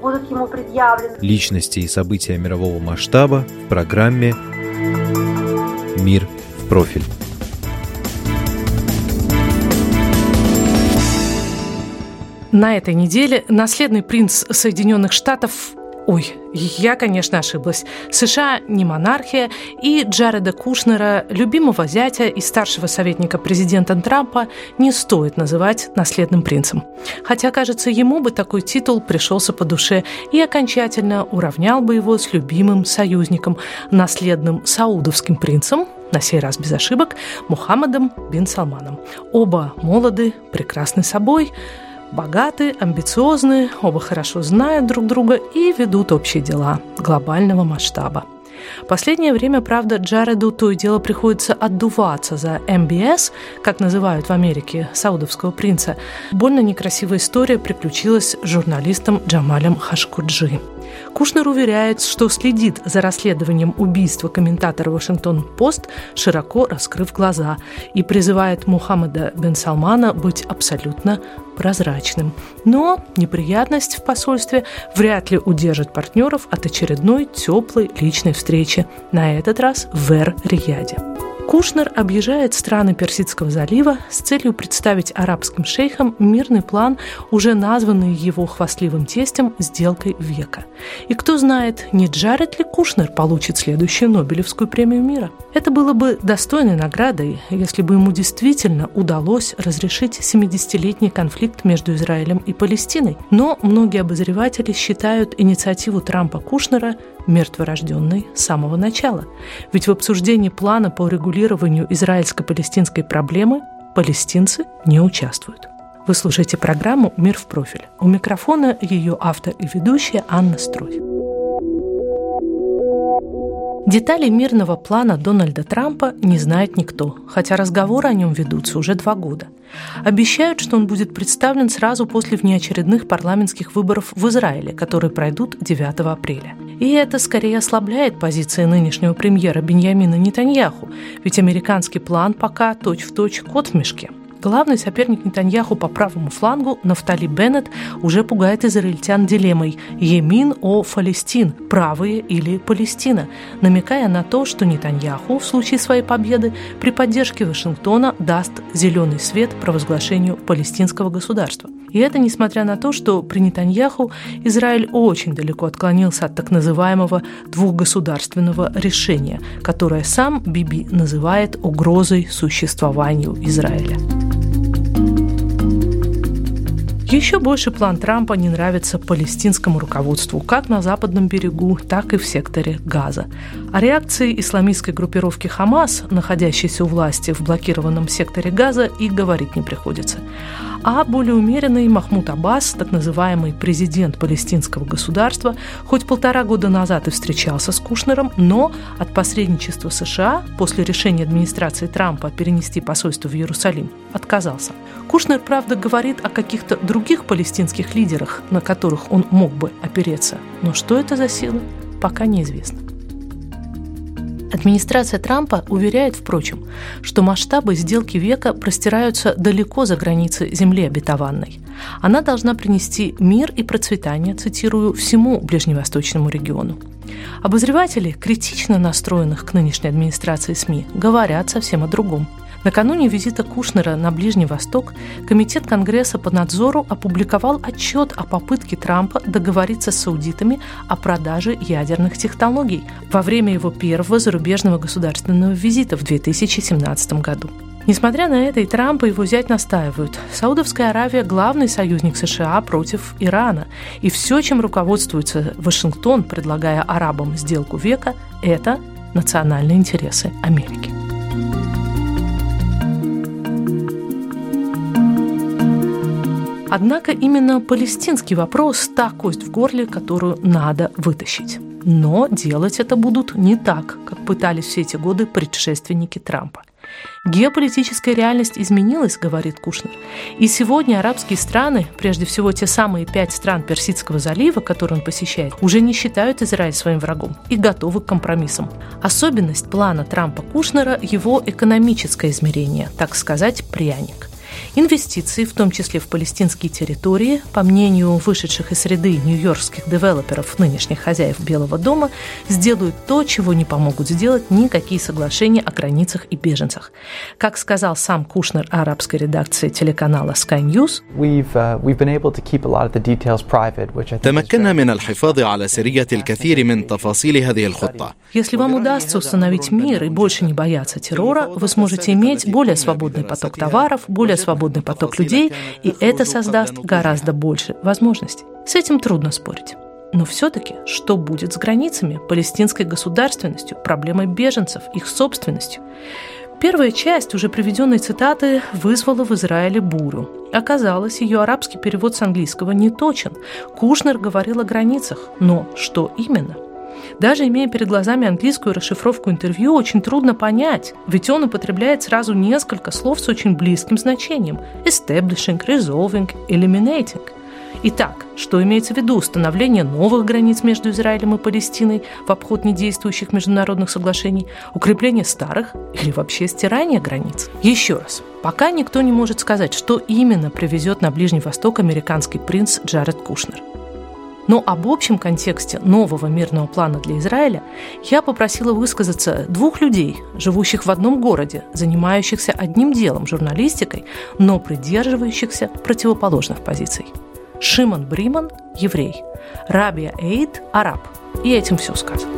будут ему предъявлены. Личности и события мирового масштаба в программе «Мир в профиль». На этой неделе наследный принц Соединенных Штатов Ой, я, конечно, ошиблась. США не монархия, и Джареда Кушнера, любимого зятя и старшего советника президента Трампа, не стоит называть наследным принцем. Хотя, кажется, ему бы такой титул пришелся по душе и окончательно уравнял бы его с любимым союзником, наследным саудовским принцем, на сей раз без ошибок, Мухаммадом бин Салманом. Оба молоды, прекрасны собой, богаты, амбициозны, оба хорошо знают друг друга и ведут общие дела глобального масштаба. Последнее время, правда, Джареду то и дело приходится отдуваться за МБС, как называют в Америке саудовского принца. Больно некрасивая история приключилась с журналистом Джамалем Хашкуджи. Кушнер уверяет, что следит за расследованием убийства комментатора «Вашингтон-Пост», широко раскрыв глаза, и призывает Мухаммада бен Салмана быть абсолютно прозрачным. Но неприятность в посольстве вряд ли удержит партнеров от очередной теплой личной встречи, на этот раз в Эр-Рияде. Кушнер объезжает страны Персидского залива с целью представить арабским шейхам мирный план, уже названный его хвастливым тестем «Сделкой века». И кто знает, не Джаред ли Кушнер получит следующую Нобелевскую премию мира? Это было бы достойной наградой, если бы ему действительно удалось разрешить 70-летний конфликт между Израилем и Палестиной. Но многие обозреватели считают инициативу Трампа Кушнера мертворожденной с самого начала. Ведь в обсуждении плана по регулированию израильско-палестинской проблемы палестинцы не участвуют. Вы слушаете программу «Мир в профиль». У микрофона ее автор и ведущая Анна Строй. Детали мирного плана Дональда Трампа не знает никто, хотя разговоры о нем ведутся уже два года. Обещают, что он будет представлен сразу после внеочередных парламентских выборов в Израиле, которые пройдут 9 апреля. И это скорее ослабляет позиции нынешнего премьера Беньямина Нетаньяху, ведь американский план пока точь-в-точь точь кот в мешке – Главный соперник Нетаньяху по правому флангу, Нафтали Беннет, уже пугает израильтян дилеммой «Емин о Фалестин» – «правые» или «Палестина», намекая на то, что Нетаньяху в случае своей победы при поддержке Вашингтона даст зеленый свет провозглашению палестинского государства. И это несмотря на то, что при Нетаньяху Израиль очень далеко отклонился от так называемого двухгосударственного решения, которое сам Биби называет угрозой существованию Израиля. Еще больше план Трампа не нравится палестинскому руководству, как на западном берегу, так и в секторе Газа. О реакции исламистской группировки Хамас, находящейся у власти в блокированном секторе Газа, и говорить не приходится а более умеренный Махмуд Аббас, так называемый президент палестинского государства, хоть полтора года назад и встречался с Кушнером, но от посредничества США после решения администрации Трампа перенести посольство в Иерусалим отказался. Кушнер, правда, говорит о каких-то других палестинских лидерах, на которых он мог бы опереться, но что это за силы, пока неизвестно. Администрация Трампа уверяет, впрочем, что масштабы сделки века простираются далеко за границы Земли обетованной. Она должна принести мир и процветание, цитирую, всему ближневосточному региону. Обозреватели, критично настроенных к нынешней администрации СМИ, говорят совсем о другом – Накануне визита Кушнера на Ближний Восток Комитет Конгресса по надзору опубликовал отчет о попытке Трампа договориться с саудитами о продаже ядерных технологий во время его первого зарубежного государственного визита в 2017 году. Несмотря на это, и Трамп, и его зять настаивают. Саудовская Аравия – главный союзник США против Ирана. И все, чем руководствуется Вашингтон, предлагая арабам сделку века, это национальные интересы Америки. Однако именно палестинский вопрос – та кость в горле, которую надо вытащить. Но делать это будут не так, как пытались все эти годы предшественники Трампа. Геополитическая реальность изменилась, говорит Кушнер. И сегодня арабские страны, прежде всего те самые пять стран Персидского залива, которые он посещает, уже не считают Израиль своим врагом и готовы к компромиссам. Особенность плана Трампа-Кушнера – его экономическое измерение, так сказать, пряник – Инвестиции, в том числе в палестинские территории, по мнению вышедших из среды нью-йоркских девелоперов, нынешних хозяев Белого дома, сделают то, чего не помогут сделать никакие соглашения о границах и беженцах. Как сказал сам Кушнер арабской редакции телеканала Sky News, تمكنا من الحفاظ على سرية الكثير من تفاصيل هذه الخطة. Если вам удастся установить мир и больше не бояться террора, вы сможете иметь более свободный поток товаров, более свободный поток людей, и это создаст гораздо больше возможностей. С этим трудно спорить. Но все-таки, что будет с границами, палестинской государственностью, проблемой беженцев, их собственностью? Первая часть уже приведенной цитаты вызвала в Израиле бурю. Оказалось, ее арабский перевод с английского не точен. Кушнер говорил о границах, но что именно? Даже имея перед глазами английскую расшифровку интервью, очень трудно понять, ведь он употребляет сразу несколько слов с очень близким значением – establishing, resolving, eliminating. Итак, что имеется в виду? Установление новых границ между Израилем и Палестиной в обход недействующих международных соглашений, укрепление старых или вообще стирание границ? Еще раз, пока никто не может сказать, что именно привезет на Ближний Восток американский принц Джаред Кушнер – но об общем контексте нового мирного плана для Израиля я попросила высказаться двух людей, живущих в одном городе, занимающихся одним делом – журналистикой, но придерживающихся противоположных позиций. Шимон Бриман – еврей, Рабия Эйд – араб. И этим все сказано.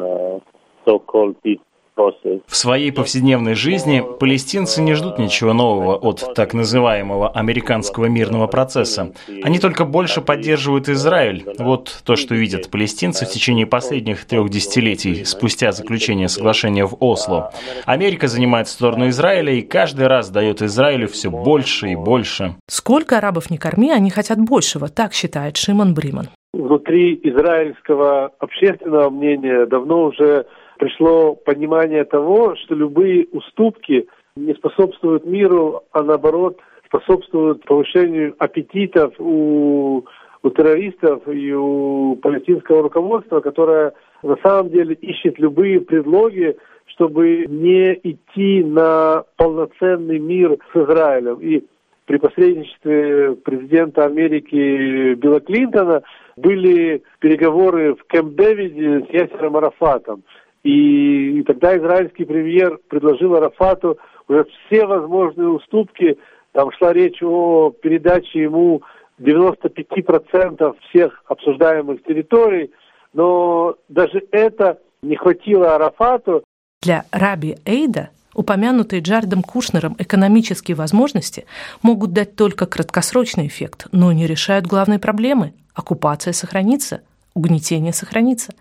uh, so-called peace в своей повседневной жизни палестинцы не ждут ничего нового от так называемого американского мирного процесса. Они только больше поддерживают Израиль. Вот то, что видят палестинцы в течение последних трех десятилетий спустя заключение соглашения в Осло. Америка занимает сторону Израиля и каждый раз дает Израилю все больше и больше. Сколько арабов не корми, они хотят большего, так считает Шимон Бриман. Внутри израильского общественного мнения давно уже пришло понимание того, что любые уступки не способствуют миру, а наоборот способствуют повышению аппетитов у, у террористов и у палестинского руководства, которое на самом деле ищет любые предлоги, чтобы не идти на полноценный мир с Израилем. И при посредничестве президента Америки Билла Клинтона были переговоры в Кэмп-Дэвиде с Ясером Арафатом. И, и тогда израильский премьер предложил Арафату уже все возможные уступки. Там шла речь о передаче ему 95% всех обсуждаемых территорий, но даже это не хватило Арафату. Для Раби Эйда упомянутые Джардом Кушнером экономические возможности могут дать только краткосрочный эффект, но не решают главной проблемы – оккупация сохранится – угнетение сохранится.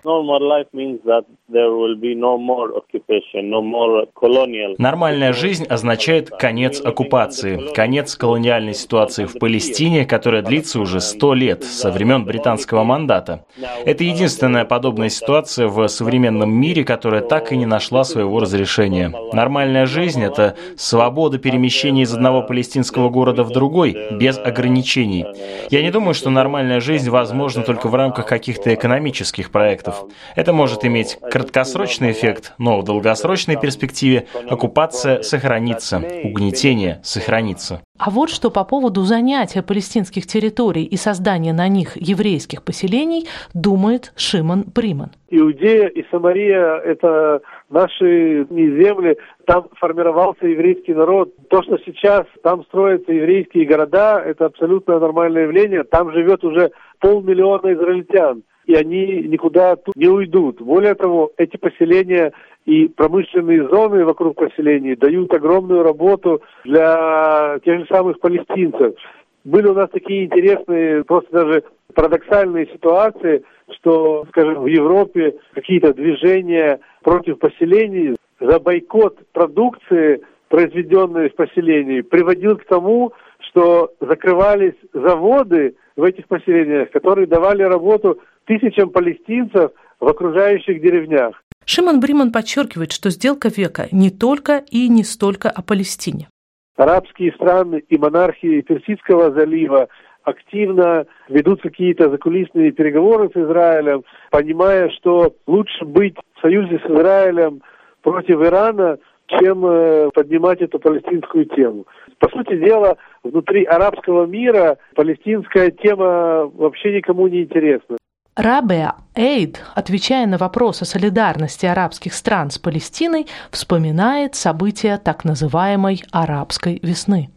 Нормальная жизнь означает конец оккупации, конец колониальной ситуации в Палестине, которая длится уже сто лет, со времен британского мандата. Это единственная подобная ситуация в современном мире, которая так и не нашла своего разрешения. Нормальная жизнь – это свобода перемещения из одного палестинского города в другой, без ограничений. Я не думаю, что нормальная жизнь возможна только в рамках каких-то экономических проектов. Это может иметь краткосрочный эффект, но в долгосрочной перспективе оккупация сохранится, угнетение сохранится. А вот что по поводу занятия палестинских территорий и создания на них еврейских поселений думает Шимон Бриман. Иудея и Самария – это наши земли, там формировался еврейский народ. То, что сейчас там строятся еврейские города, это абсолютно нормальное явление. Там живет уже полмиллиона израильтян и они никуда не уйдут. Более того, эти поселения и промышленные зоны вокруг поселений дают огромную работу для тех же самых палестинцев. Были у нас такие интересные, просто даже парадоксальные ситуации, что, скажем, в Европе какие-то движения против поселений за бойкот продукции произведенный в поселении, приводил к тому, что закрывались заводы в этих поселениях, которые давали работу тысячам палестинцев в окружающих деревнях. Шимон Бриман подчеркивает, что сделка века не только и не столько о Палестине. Арабские страны и монархии Персидского залива активно ведут какие-то закулисные переговоры с Израилем, понимая, что лучше быть в союзе с Израилем против Ирана, чем э, поднимать эту палестинскую тему. По сути дела, внутри арабского мира палестинская тема вообще никому не интересна. Рабеа Эйд, отвечая на вопрос о солидарности арабских стран с Палестиной, вспоминает события так называемой «арабской весны».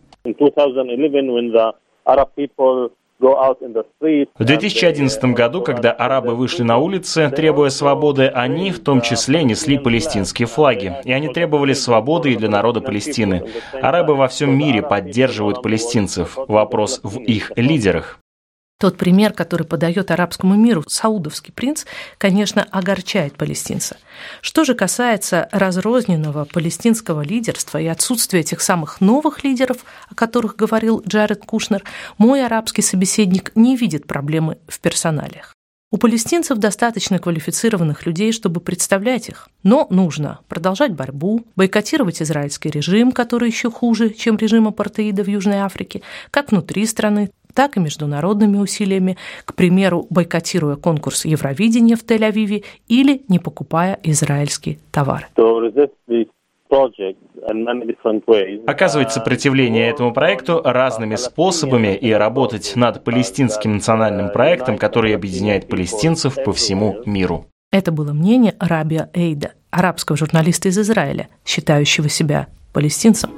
В 2011 году, когда арабы вышли на улицы, требуя свободы, они в том числе несли палестинские флаги. И они требовали свободы и для народа Палестины. Арабы во всем мире поддерживают палестинцев. Вопрос в их лидерах. Тот пример, который подает арабскому миру саудовский принц, конечно, огорчает палестинца. Что же касается разрозненного палестинского лидерства и отсутствия тех самых новых лидеров, о которых говорил Джаред Кушнер, мой арабский собеседник не видит проблемы в персоналиях. У палестинцев достаточно квалифицированных людей, чтобы представлять их. Но нужно продолжать борьбу, бойкотировать израильский режим, который еще хуже, чем режим апартеида в Южной Африке, как внутри страны, так и международными усилиями, к примеру, бойкотируя конкурс Евровидения в Тель-Авиве или не покупая израильские товары. Оказывать сопротивление этому проекту разными способами и работать над палестинским национальным проектом, который объединяет палестинцев по всему миру. Это было мнение Рабия Эйда, арабского журналиста из Израиля, считающего себя палестинцем.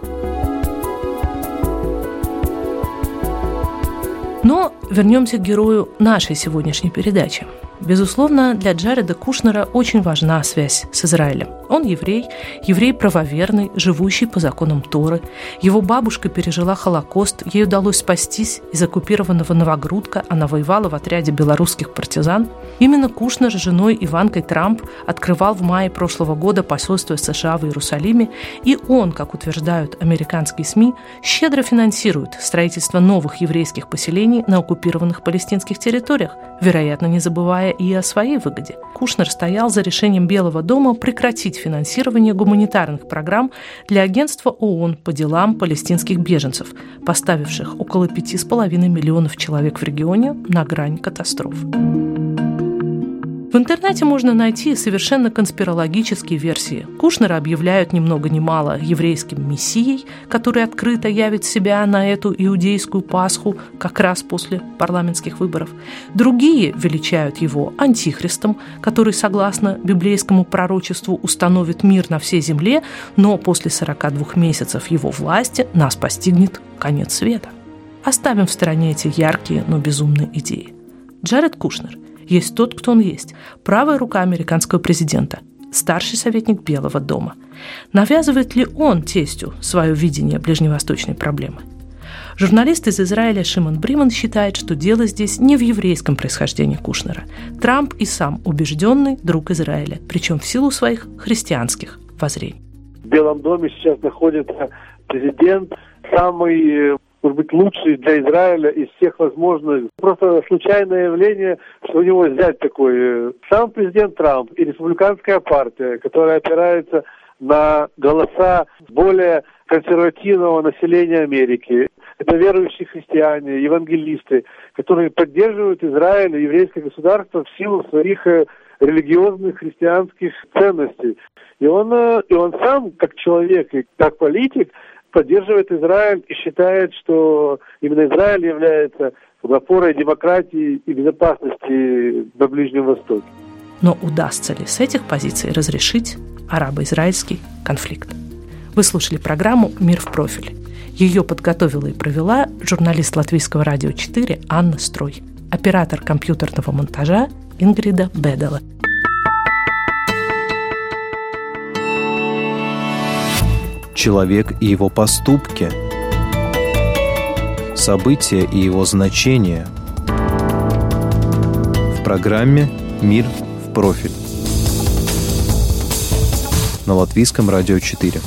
Вернемся к герою нашей сегодняшней передачи – Безусловно, для Джареда Кушнера очень важна связь с Израилем. Он еврей, еврей правоверный, живущий по законам Торы. Его бабушка пережила Холокост, ей удалось спастись из оккупированного Новогрудка, она воевала в отряде белорусских партизан. Именно Кушнер с женой Иванкой Трамп открывал в мае прошлого года посольство США в Иерусалиме, и он, как утверждают американские СМИ, щедро финансирует строительство новых еврейских поселений на оккупированных палестинских территориях, вероятно, не забывая забывая и о своей выгоде. Кушнер стоял за решением Белого дома прекратить финансирование гуманитарных программ для агентства ООН по делам палестинских беженцев, поставивших около пяти с половиной миллионов человек в регионе на грань катастроф. В интернете можно найти совершенно конспирологические версии. Кушнера объявляют ни много ни мало еврейским мессией, который открыто явит себя на эту иудейскую Пасху как раз после парламентских выборов. Другие величают его антихристом, который, согласно библейскому пророчеству, установит мир на всей земле, но после 42 месяцев его власти нас постигнет конец света. Оставим в стороне эти яркие, но безумные идеи. Джаред Кушнер – есть тот, кто он есть. Правая рука американского президента, старший советник Белого дома. Навязывает ли он тестю свое видение ближневосточной проблемы? Журналист из Израиля Шимон Бриман считает, что дело здесь не в еврейском происхождении Кушнера. Трамп и сам убежденный друг Израиля, причем в силу своих христианских воззрений. В Белом доме сейчас находится президент, самый может быть, лучший для Израиля из всех возможных. Просто случайное явление, что у него взять такой. Сам президент Трамп и республиканская партия, которая опирается на голоса более консервативного населения Америки. Это верующие христиане, евангелисты, которые поддерживают Израиль и еврейское государство в силу своих э, религиозных христианских ценностей. И он, э, и он сам, как человек и как политик, поддерживает Израиль и считает, что именно Израиль является опорой демократии и безопасности на Ближнем Востоке. Но удастся ли с этих позиций разрешить арабо-израильский конфликт? Вы слушали программу «Мир в профиль». Ее подготовила и провела журналист Латвийского радио 4 Анна Строй, оператор компьютерного монтажа Ингрида Бедела. Человек и его поступки, события и его значения в программе «Мир в профиль» на Латвийском радио 4.